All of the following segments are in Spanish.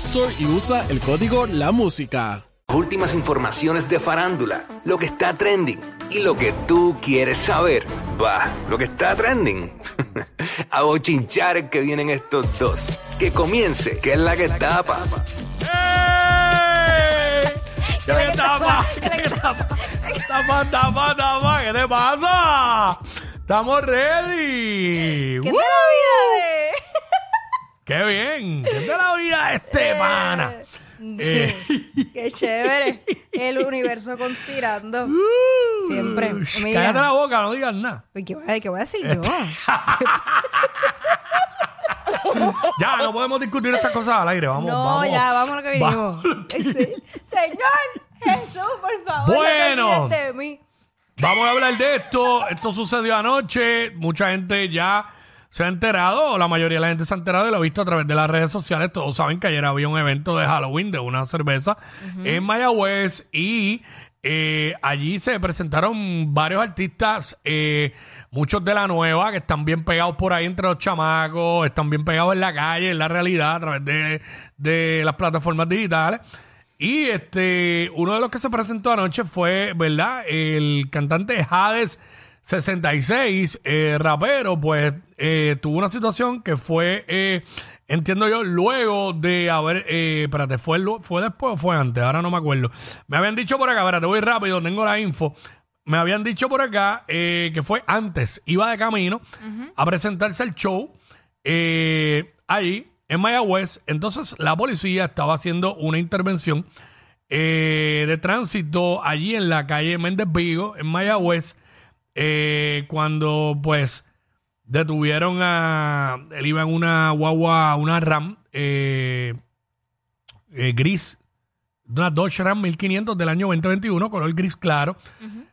Store y usa el código La Música. Últimas informaciones de farándula, lo que está trending y lo que tú quieres saber. Va, lo que está trending. A bochinchar que vienen estos dos. Que comience, que es la que tapa. ¡Ey! ¿Qué le tapa? ¿Qué le tapa? Tapa, tapa, tapa. ¿Qué te pasa? Estamos ready. ¿Qué tal la vida de...? ¡Qué bien! ¿Qué tal la vida de este pana? Eh. Qué chévere. El universo conspirando. Siempre. Shh, Mira, Cállate la boca, no digas nada. Uy, ¿qué, voy a- qué voy a decir yo? Ya, no podemos discutir estas cosas al aire. Vamos, no, vamos. ya, vamos a lo que vinimos. Sí. Señor Jesús, por favor, Bueno. no te olvides de mí. Vamos a hablar de esto. Esto sucedió anoche. Mucha gente ya se ha enterado, o la mayoría de la gente se ha enterado y lo ha visto a través de las redes sociales. Todos saben que ayer había un evento de Halloween de una cerveza en Mayagüez y eh, allí se presentaron varios artistas, eh, muchos de la nueva, que están bien pegados por ahí entre los chamacos, están bien pegados en la calle, en la realidad, a través de, de las plataformas digitales. Y este, uno de los que se presentó anoche fue, ¿verdad? El cantante Hades 66, eh, rapero, pues eh, tuvo una situación que fue, eh, entiendo yo, luego de haber, eh, espérate, ¿fue, ¿fue después o fue antes? Ahora no me acuerdo. Me habían dicho por acá, espérate, voy rápido, tengo la info. Me habían dicho por acá eh, que fue antes, iba de camino a presentarse el show eh, ahí en Mayagüez. Entonces la policía estaba haciendo una intervención eh, de tránsito allí en la calle Méndez Vigo, en Mayagüez, eh, cuando pues detuvieron a... Él iba en una guagua, una RAM eh, eh, gris, una Dodge Ram 1500 del año 2021, color gris claro.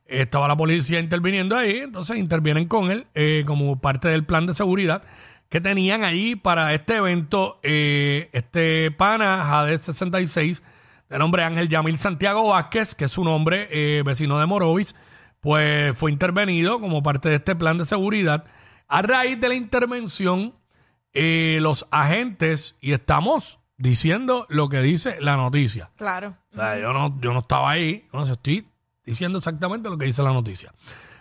Estaba la policía interviniendo ahí, entonces intervienen con él eh, como parte del plan de seguridad que tenían allí para este evento. eh, este pana, Jade 66, de nombre Ángel Yamil Santiago Vázquez, que es su nombre, eh, vecino de Morovis, pues fue intervenido como parte de este plan de seguridad. A raíz de la intervención, eh, los agentes, y estamos diciendo lo que dice la noticia. Claro. O sea, yo no, yo no estaba ahí, yo no sé, estoy diciendo exactamente lo que dice la noticia.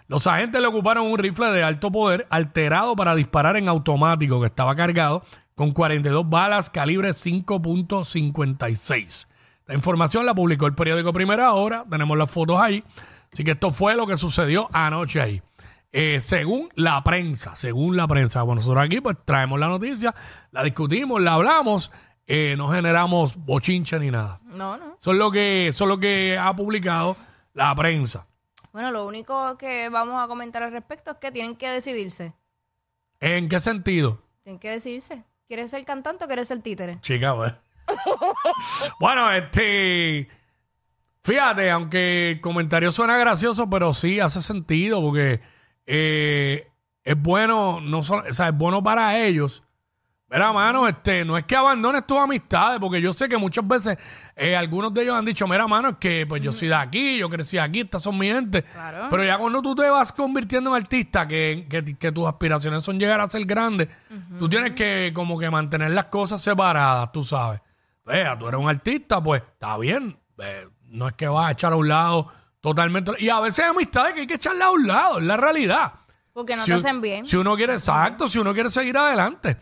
Los agentes le ocuparon un rifle de alto poder alterado para disparar en automático que estaba cargado con 42 balas calibre 5.56. La información la publicó el periódico Primera Hora, tenemos las fotos ahí. Así que esto fue lo que sucedió anoche ahí. Eh, según la prensa, según la prensa, bueno, nosotros aquí pues traemos la noticia, la discutimos, la hablamos, eh, no generamos bochincha ni nada. No, no. Eso es lo que, eso es lo que ha publicado la prensa. Bueno, lo único que vamos a comentar al respecto es que tienen que decidirse. ¿En qué sentido? Tienen que decidirse. ¿Quieres ser cantante o quieres ser títere? Chica, pues. bueno, este. Fíjate, aunque el comentario suena gracioso, pero sí hace sentido porque eh, es bueno, no solo- o sea, es bueno para ellos. Mira, mano, este, no es que abandones tus amistades, porque yo sé que muchas veces eh, algunos de ellos han dicho, mira, mano, es que pues yo soy de aquí, yo crecí aquí, estas son mi gente. Claro. Pero ya cuando tú te vas convirtiendo en artista, que, que, que tus aspiraciones son llegar a ser grande, tú tienes que como que mantener las cosas separadas, tú sabes. Vea, tú eres un artista, pues está bien. eh, no es que vas a echar a un lado totalmente. Y a veces hay amistades que hay que echarla a un lado, es la realidad. Porque no Si te hacen bien. Si uno quiere, exacto, si uno quiere seguir adelante.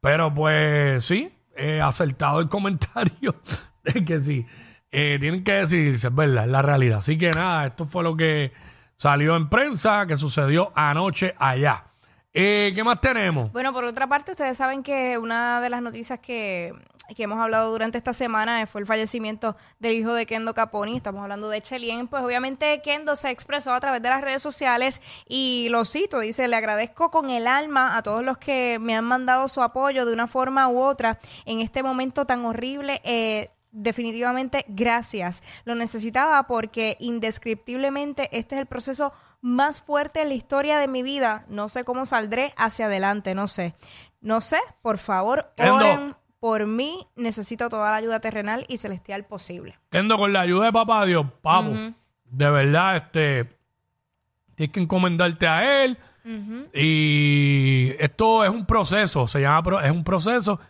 Pero pues sí, eh, acertado el comentario de que sí, eh, tienen que decidirse, es verdad, es la realidad. Así que nada, esto fue lo que salió en prensa, que sucedió anoche allá. Eh, ¿Qué más tenemos? Bueno, por otra parte, ustedes saben que una de las noticias que que hemos hablado durante esta semana, eh, fue el fallecimiento del hijo de Kendo Caponi. Estamos hablando de Chelien. Pues obviamente Kendo se expresó a través de las redes sociales y lo cito, dice, le agradezco con el alma a todos los que me han mandado su apoyo de una forma u otra en este momento tan horrible. Eh, definitivamente gracias. Lo necesitaba porque indescriptiblemente este es el proceso más fuerte en la historia de mi vida. No sé cómo saldré hacia adelante, no sé. No sé, por favor, Kendo. oren por mí. Necesito toda la ayuda terrenal y celestial posible. Kendo, con la ayuda de papá Dios, papo, de verdad, este, tienes que encomendarte a él. Y esto es un proceso, se llama, pro- es un proceso.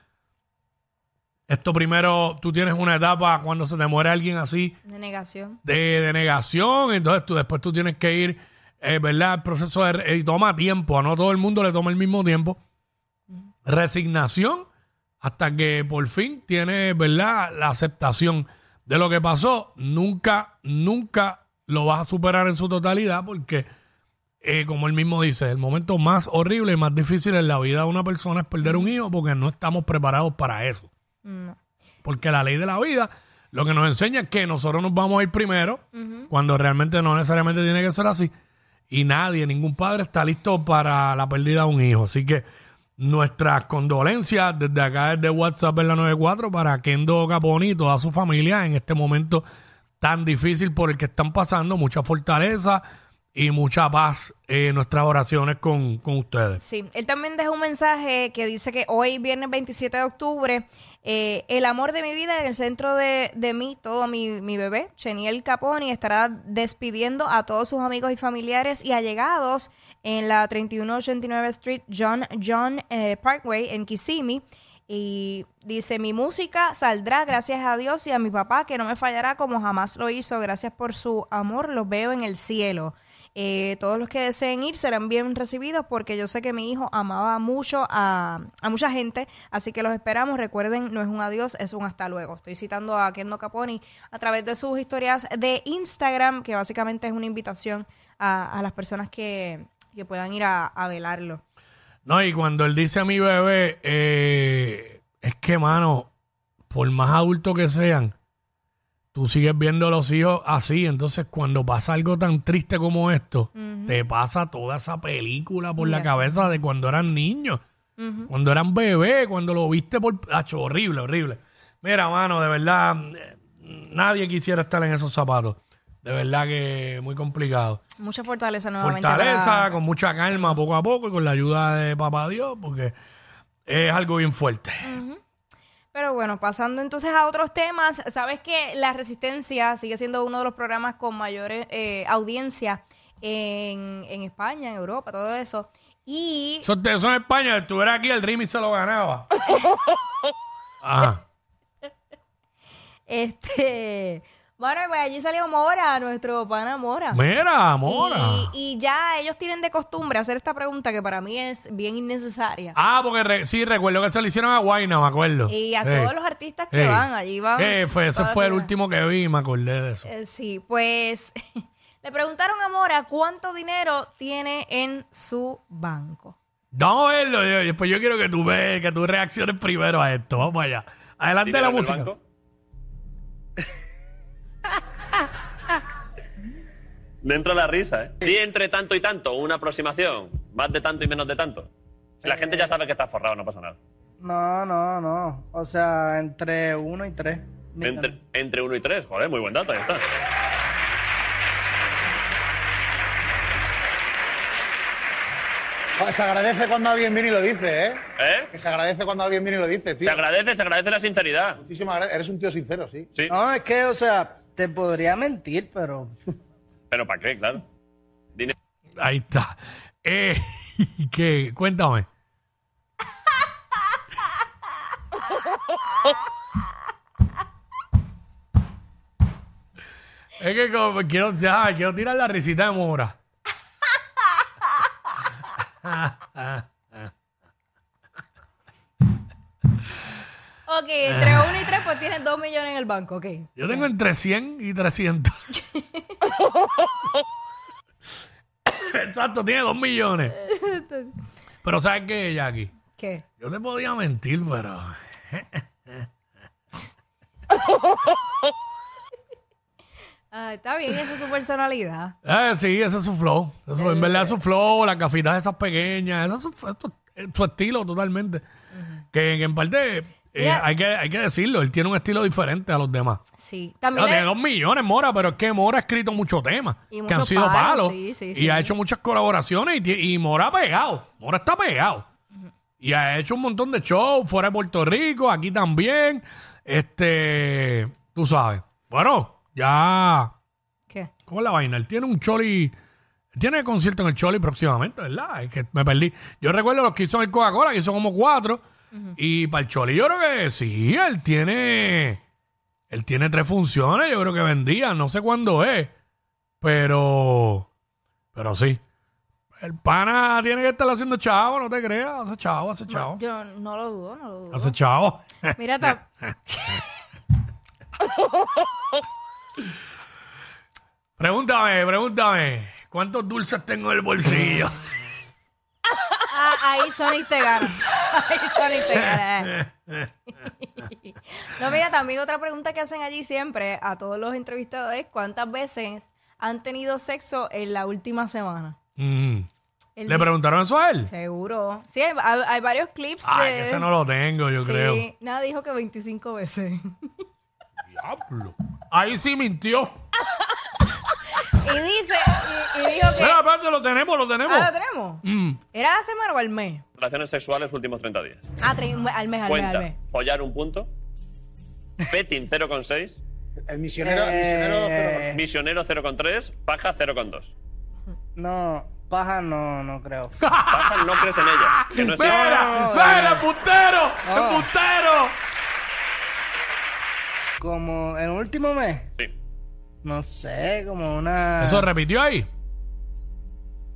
Esto primero, tú tienes una etapa cuando se te muere alguien así De negación. de, de negación, entonces tú después tú tienes que ir, eh, ¿verdad? El proceso de, y toma tiempo, a no todo el mundo le toma el mismo tiempo. Resignación hasta que por fin tienes, ¿verdad? La aceptación de lo que pasó. Nunca, nunca lo vas a superar en su totalidad porque, eh, como él mismo dice, el momento más horrible y más difícil en la vida de una persona es perder un hijo porque no estamos preparados para eso. No. Porque la ley de la vida lo que nos enseña es que nosotros nos vamos a ir primero, cuando realmente no necesariamente tiene que ser así. Y nadie, ningún padre está listo para la pérdida de un hijo. Así que nuestras condolencias desde acá, desde WhatsApp en la 94, para Kendo Caponi y toda su familia en este momento tan difícil por el que están pasando. Mucha fortaleza y mucha paz en nuestras oraciones con, con ustedes. Sí, él también dejó un mensaje que dice que hoy, viernes 27 de octubre, eh, el amor de mi vida en el centro de, de mí, todo mi, mi bebé, Cheniel Caponi, estará despidiendo a todos sus amigos y familiares y allegados en la 3189 Street John John eh, Parkway en Kissimmee. Y dice, mi música saldrá gracias a Dios y a mi papá que no me fallará como jamás lo hizo. Gracias por su amor, los veo en el cielo. Eh, todos los que deseen ir serán bien recibidos porque yo sé que mi hijo amaba mucho a, a mucha gente, así que los esperamos. Recuerden, no es un adiós, es un hasta luego. Estoy citando a Kendo Caponi a través de sus historias de Instagram, que básicamente es una invitación a, a las personas que, que puedan ir a, a velarlo. No, y cuando él dice a mi bebé, eh, es que, mano, por más adultos que sean, tú sigues viendo a los hijos así. Entonces, cuando pasa algo tan triste como esto, te pasa toda esa película por la cabeza de cuando eran niños, cuando eran bebés, cuando lo viste por. Hacho, horrible, horrible. Mira, mano, de verdad, eh, nadie quisiera estar en esos zapatos. De verdad que muy complicado. Mucha fortaleza nuevamente. Fortaleza, para- con mucha calma, poco a poco, y con la ayuda de papá Dios, porque es algo bien fuerte. Pero bueno, pasando entonces a otros temas, sabes que La Resistencia sigue siendo uno de los programas con mayor eh, audiencia en, en España, en Europa, todo eso. Y Eso, te- eso en España, si estuviera aquí, el Rimi se lo ganaba. Ajá. este, bueno, pues allí salió Mora, nuestro pana Mora. Mira, Mora. Y, y ya ellos tienen de costumbre hacer esta pregunta que para mí es bien innecesaria. Ah, porque re- sí, recuerdo que se lo hicieron a Guayna, me acuerdo. Y a todos los artistas que van, allí van. Eh, fue, ese fue el último que vi, me acordé de eso. Eh, sí, pues le preguntaron a Mora cuánto dinero tiene en su banco. Vamos a verlo, yo- después yo quiero que tú ve, que tú reacciones primero a esto. Vamos allá. Adelante la música. banco. Dentro de la risa, ¿eh? Di entre tanto y tanto, una aproximación. Más de tanto y menos de tanto. Si la gente ya sabe que está forrado, no pasa nada. No, no, no. O sea, entre uno y tres. Entre, entre uno y tres, joder, muy buen dato, ya está. Joder, Se agradece cuando alguien viene y lo dice, ¿eh? ¿Eh? Que se agradece cuando alguien viene y lo dice, Se tío. agradece, se agradece la sinceridad. Muchísimas gracias. Eres un tío sincero, sí. Sí, No, es que, o sea, te podría mentir, pero. Pero ¿para qué? Claro. Dinero. Ahí está. Eh, ¿qué? Cuéntame. es que como quiero, ya, quiero tirar la risita de Mora. Ok, entre uno y tres, pues tienes dos millones en el banco, ok. Yo tengo entre 100 y 300. Exacto, tiene 2 millones. Pero ¿sabes qué, Jackie? ¿Qué? Yo te podía mentir, pero... Ah, está bien, esa es su personalidad. Eh, sí, ese es su flow. Eso, en verdad es su flow, las gafitas esas pequeñas, ese es su, esto- es su estilo totalmente. que, que en parte eh, hay, que, hay que decirlo, él tiene un estilo diferente a los demás. Sí. También tiene le- dos millones, Mora, pero es que Mora ha escrito muchos temas Y que han sido palos, palos. sí, sí, y sí. ha hecho muchas colaboraciones y, y Mora ha pegado. Mora está pegado. Y ha hecho un montón de shows fuera de Puerto Rico, aquí también. Este, tú sabes. Bueno, ya. ¿Qué? ¿Cómo es la vaina? Él tiene un Choli. Tiene concierto en el Choli próximamente, ¿verdad? Es que me perdí. Yo recuerdo los que hizo en el Coca-Cola, que hizo como cuatro. Y para el Choli, yo creo que sí, él tiene. Él tiene tres funciones, yo creo que vendía, no sé cuándo es. Pero. Pero sí. El pana tiene que estar haciendo chavo, no te creas. Hace chavo, hace chavo. Yo no lo dudo, no lo dudo. Hace chavo. Mira, ta- pregúntame, pregúntame. ¿Cuántos dulces tengo en el bolsillo? ah, ahí Sonic te gana. Ahí Sonic te gana. no, mira, también otra pregunta que hacen allí siempre a todos los entrevistados es ¿cuántas veces han tenido sexo en la última semana? Mm. El ¿Le preguntaron eso a él? Seguro. Sí, hay, hay- hay varios clips Ay, de... que ese no lo tengo, yo sí, creo. nada, dijo que 25 veces. Diablo. Ahí sí mintió. y dice, y, y dijo que... Mira, aparte lo tenemos, lo tenemos. Ah, ¿lo tenemos? Mm. ¿Era la semana o al mes? Relaciones sexuales últimos 30 días. Ah, tre- al mes, al mes, al Cuenta. mes. Follar un punto. Petting 0,6. El misionero, el misionero cero- Misionero 0,3. Paja 0,2. No, paja no, no creo. Paja no crees en ella. Que no existe. ¡Mira! ¡Mira, embustero! ¡Embustero! Como en el último mes, Sí. No sé, como una ¿Eso repitió ahí?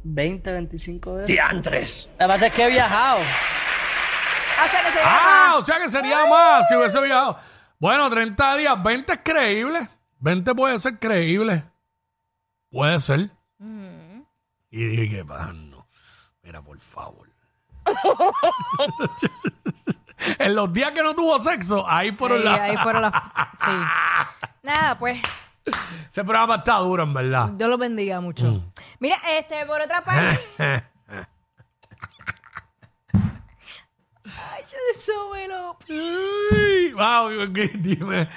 20, 25 veces. ¡Diantres! Lo que pasa es que he viajado. O sea, que se Ah, o sea que sería más si hubiese viajado. Bueno, 30 días, 20 es creíble. 20 puede ser creíble. Puede ser. Y dije, ¿qué pasa? No. Mira, por favor. en los días que no tuvo sexo, ahí fueron Sí, las... ahí fueron las... Sí. Nada, pues, Ese programa está duro, en verdad. Dios los bendiga mucho. Mira, este, por otra parte... Ay, yo eso me lo... Uy, wow, dime.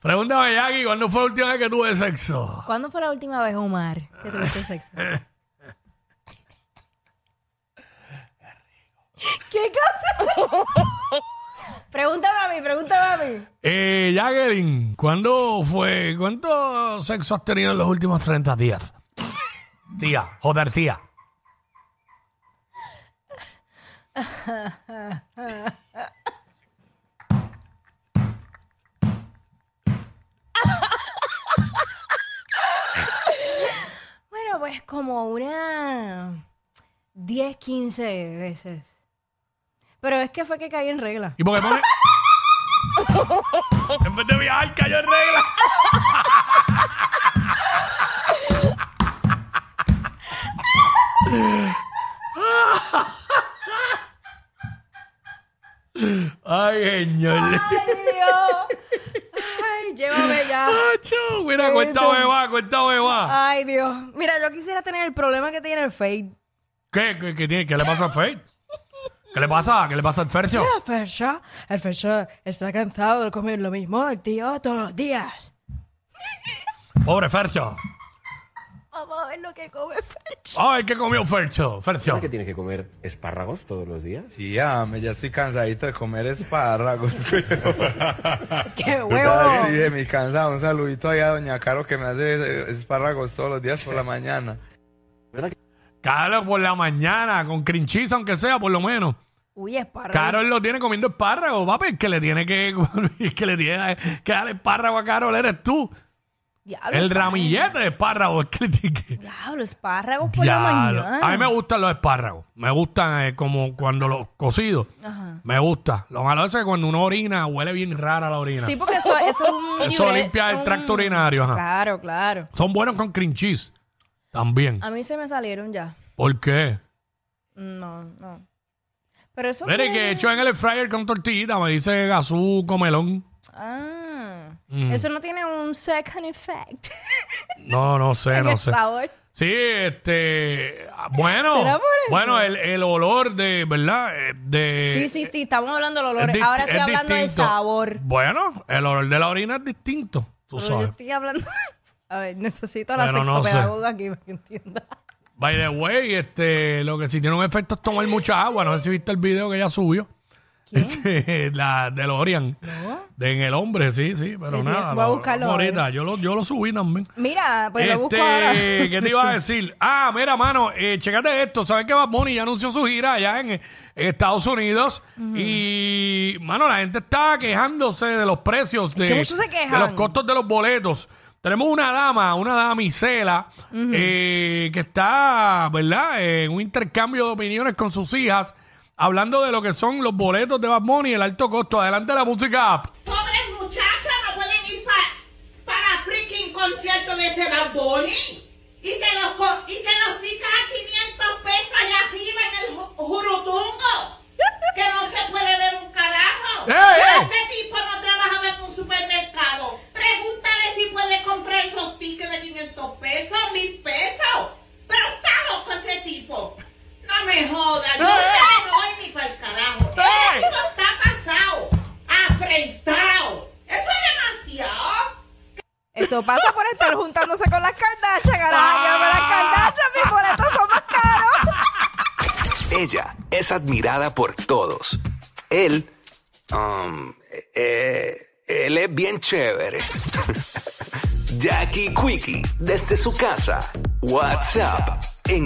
Pregúntame, Jackie, ¿cuándo fue la última vez que tuve sexo? ¿Cuándo fue la última vez, Omar, que tuviste sexo? ¿Qué cosa? pregúntame a mí, pregúntame a mí. Eh, Jacqueline, ¿cuándo fue? ¿Cuánto sexo has tenido en los últimos 30 días? Tía, joder, tía. Bueno, pues como una 10, 15 veces. Pero es que fue que caí en regla. ¿Y por qué pone? en vez de viajar, cayó en regla. Ay, señor. ¡Ay, Dios! ¡Ay, llévame ya! Acho, Mira, cuéntame más, cuéntame más. ¡Ay, Dios! Mira, yo quisiera tener el problema que tiene el Fade. ¿Qué, qué, qué tiene? ¿Qué le pasa a Faith? ¿Qué le pasa? ¿Qué le pasa al Fercio? El Fercho, el Fercho está cansado de comer lo mismo, el tío, todos los días. Pobre Fercio. Vamos a ver lo que come Fercho. Ay, ¿qué comió Fercio? Fercio. que tiene que comer espárragos todos los días? Sí, ya, me- ya estoy cansadito de comer espárragos. ¡Qué Sí, huevo! de mi cansado. Un saludito allá a Doña Caro que me hace eh, espárragos todos los días por la mañana. Caro por la mañana, con crinchiza, aunque sea, por lo menos. Uy, espárrago. Carol lo tiene comiendo espárrago, papi. El que le tiene que, el que le tiene que dar espárrago a Carol eres tú. Diablo, El ramillete de espárrago es que le tiene que- Diablo, espárragos por la Diablo. mañana. A mí me gustan los espárragos. Me gustan eh, como cuando los cocidos. Ajá. Me gusta. Lo malo es que cuando uno orina, huele bien rara la orina. Sí, porque eso, eso es un... Eso limpia el un- tracto urinario, ajá. Claro, claro. Son buenos con cream cheese. También. A mí se me salieron ya. ¿Por qué? No, no. Pero eso Mire, fue- que hecho en el air fryer con tortillita, me dice Gazú Comelón. Ah, eso no tiene un second effect. No, no sé, en no el sé. sabor. Sí, este. Bueno, ¿Será por eso? bueno, el, el olor de, ¿verdad? Eh, De, Sí, sí, sí, estamos hablando del es olor. disti- Ahora estoy es hablando del distinto. sabor. Bueno, el olor de la orina es distinto, tú Pero yo sabes. estoy hablando. A ver, necesito la Bueno, no sé. sexopedagoga aquí para que entienda. By the way, este, lo que sí tiene un efecto es tomar mucha agua. No sé si viste el video que ella subió. Este, la de Lorian. De en el hombre, sí, sí, pero Sí, nada. voy a lo- buscarlo, ahorita, yo lo, yo lo subí también. Mira, pues lo busco Este, ahora. ¿Qué te iba a decir? Ah, mira, mano, eh, chécate esto. ¿Sabes que Bad Bunny ya anunció su gira allá en, en Estados Unidos? Y, mano, la gente está quejándose de los precios de, que muchos se quejan. de los costos de los boletos. Tenemos una dama, una damisela, eh, que está, ¿verdad?, en un intercambio de opiniones con sus hijas, hablando de lo que son los boletos de Bad Bunny y el alto costo. Adelante la música app. Pobres muchachas no pueden ir pa- para freaking concierto de ese Bad Bunny. Y que los, co- y que los ticas a 500 pesos allá arriba en el ju- jurutungo. Que no se puede ver un carajo. Este tipo no trabajaba en un supermercado. Pregúntale si puede comprar esos tickets de 500 pesos, mil pesos. Pero está loco ese tipo. No me jodas. ¡Eh, eh! no voy ni para el carajo. ¡Eh! Ese tipo está pasado. Afrentado. Eso es demasiado. Eso pasa por estar juntándose con las Kardashian. Yo con las Kardashian, mis boletos son más caros. Ella es admirada por todos. Él, um, eh, él es bien chévere. Jackie Quickie, desde su casa. WhatsApp